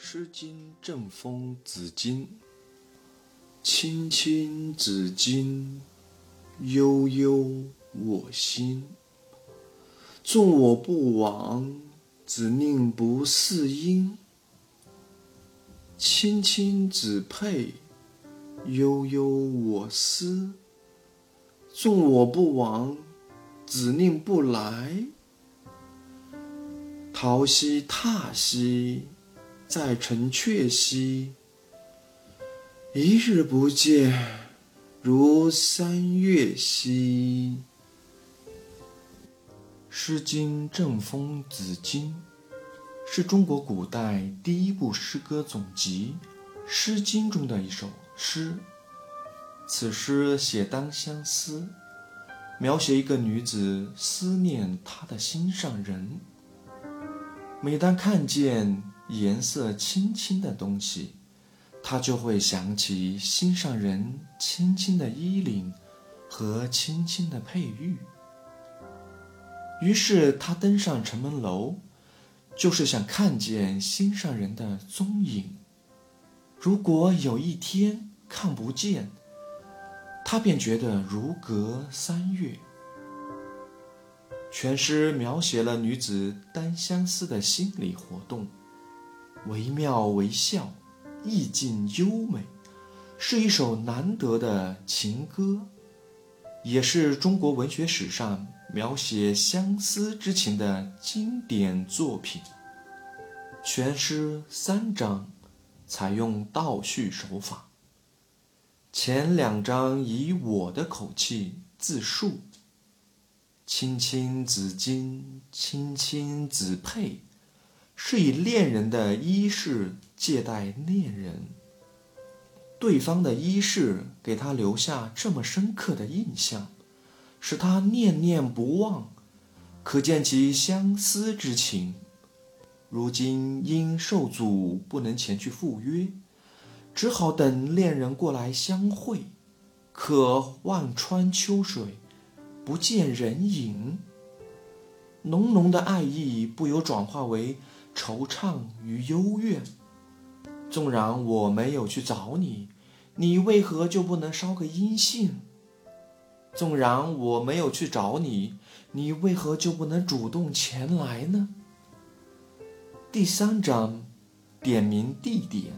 诗经·正风·子衿，青青子衿，悠悠我心。纵我不往，子宁不嗣音？青青子佩，悠悠我思。纵我不往，子宁不来？桃兮踏兮。在城阙兮，一日不见，如三月兮。《诗经·正风·子衿》是中国古代第一部诗歌总集《诗经》中的一首诗。此诗写单相思，描写一个女子思念她的心上人。每当看见颜色青青的东西，他就会想起心上人青青的衣领和青青的佩玉。于是他登上城门楼，就是想看见心上人的踪影。如果有一天看不见，他便觉得如隔三月。全诗描写了女子单相思的心理活动，惟妙惟肖，意境优美，是一首难得的情歌，也是中国文学史上描写相思之情的经典作品。全诗三章，采用倒叙手法，前两章以我的口气自述。青青子衿，青青子佩，是以恋人的衣饰借待恋人。对方的衣饰给他留下这么深刻的印象，使他念念不忘，可见其相思之情。如今因受阻不能前去赴约，只好等恋人过来相会。可望穿秋水。不见人影，浓浓的爱意不由转化为惆怅与幽怨。纵然我没有去找你，你为何就不能捎个音信？纵然我没有去找你，你为何就不能主动前来呢？第三章点名地点，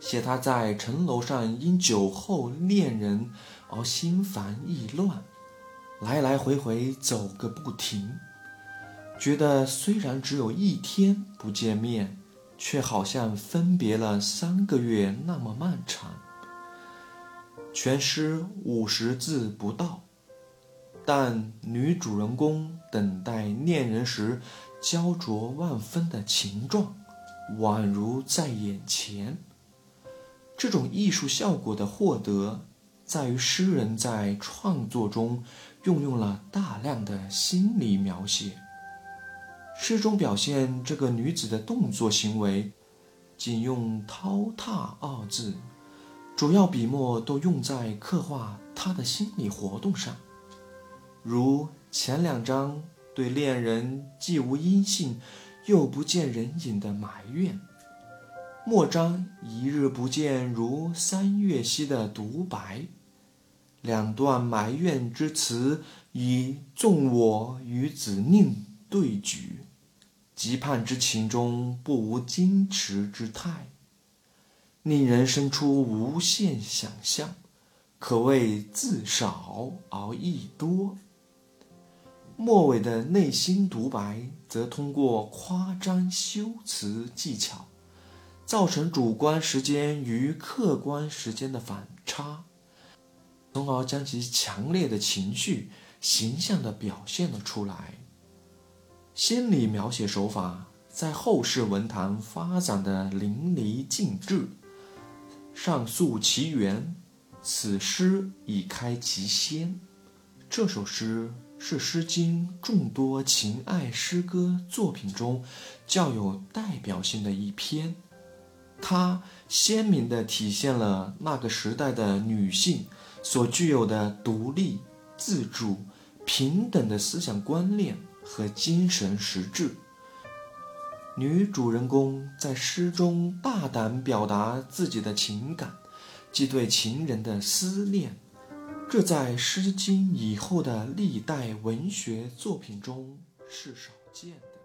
写他在城楼上因酒后恋人而心烦意乱。来来回回走个不停，觉得虽然只有一天不见面，却好像分别了三个月那么漫长。全诗五十字不到，但女主人公等待恋人时焦灼万分的情状，宛如在眼前。这种艺术效果的获得。在于诗人在创作中运用了大量的心理描写。诗中表现这个女子的动作行为，仅用“涛踏”二字，主要笔墨都用在刻画她的心理活动上。如前两章对恋人既无音信，又不见人影的埋怨，末章“一日不见，如三月兮”的独白。两段埋怨之词，以纵我与子宁对举，急盼之情中不无矜持之态，令人生出无限想象，可谓字少而意多。末尾的内心独白，则通过夸张修辞技巧，造成主观时间与客观时间的反差。从而将其强烈的情绪形象地表现了出来。心理描写手法在后世文坛发展的淋漓尽致。上溯其源，此诗已开其先。这首诗是《诗经》众多情爱诗歌作品中较有代表性的一篇，它鲜明地体现了那个时代的女性。所具有的独立、自主、平等的思想观念和精神实质，女主人公在诗中大胆表达自己的情感即对情人的思念，这在《诗经》以后的历代文学作品中是少见的。